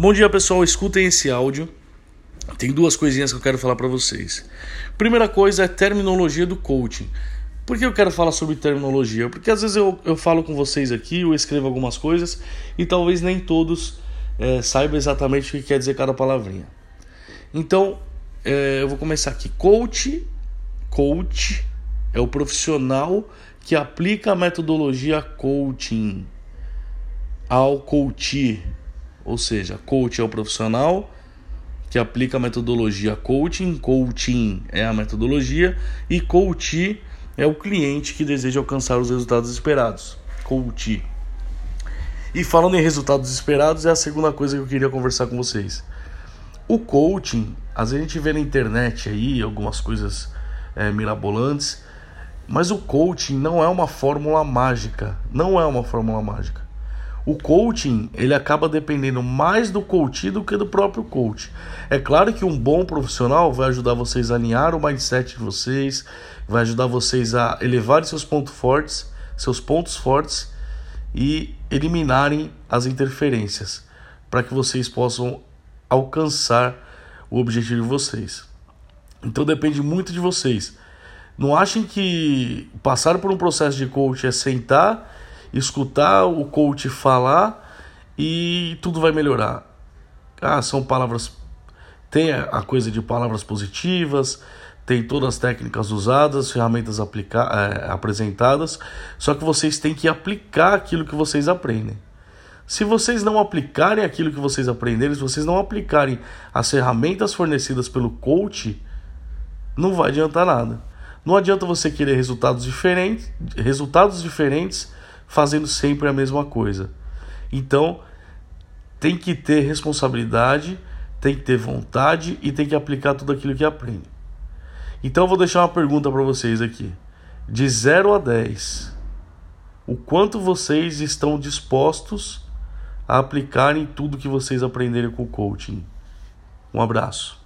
Bom dia, pessoal. Escutem esse áudio. Tem duas coisinhas que eu quero falar para vocês. Primeira coisa é terminologia do coaching. Por que eu quero falar sobre terminologia? Porque às vezes eu, eu falo com vocês aqui, eu escrevo algumas coisas e talvez nem todos é, saibam exatamente o que quer dizer cada palavrinha. Então, é, eu vou começar aqui. Coach, coach é o profissional que aplica a metodologia coaching ao coach ou seja, coach é o profissional que aplica a metodologia coaching, coaching é a metodologia e coach é o cliente que deseja alcançar os resultados esperados. Coach. E falando em resultados esperados, é a segunda coisa que eu queria conversar com vocês. O coaching, às vezes a gente vê na internet aí algumas coisas é, mirabolantes, mas o coaching não é uma fórmula mágica. Não é uma fórmula mágica. O coaching, ele acaba dependendo mais do coach do que do próprio coach. É claro que um bom profissional vai ajudar vocês a alinhar o mindset de vocês, vai ajudar vocês a elevar seus pontos fortes, seus pontos fortes e eliminarem as interferências, para que vocês possam alcançar o objetivo de vocês. Então depende muito de vocês. Não achem que passar por um processo de coach é sentar escutar o coach falar e tudo vai melhorar. Ah, são palavras. Tem a coisa de palavras positivas, tem todas as técnicas usadas, ferramentas aplica é, apresentadas, só que vocês têm que aplicar aquilo que vocês aprendem. Se vocês não aplicarem aquilo que vocês aprenderem, se vocês não aplicarem as ferramentas fornecidas pelo coach, não vai adiantar nada. Não adianta você querer resultados diferentes, resultados diferentes fazendo sempre a mesma coisa. Então, tem que ter responsabilidade, tem que ter vontade e tem que aplicar tudo aquilo que aprende. Então, eu vou deixar uma pergunta para vocês aqui. De 0 a 10, o quanto vocês estão dispostos a aplicarem tudo que vocês aprenderem com o coaching? Um abraço.